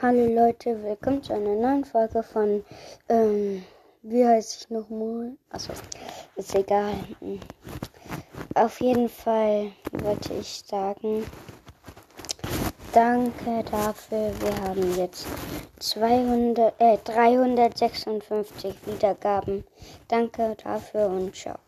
Hallo Leute, willkommen zu einer neuen Folge von, ähm, wie heiße ich nochmal? Achso, ist egal. Auf jeden Fall wollte ich sagen, danke dafür. Wir haben jetzt 200, äh, 356 Wiedergaben. Danke dafür und ciao.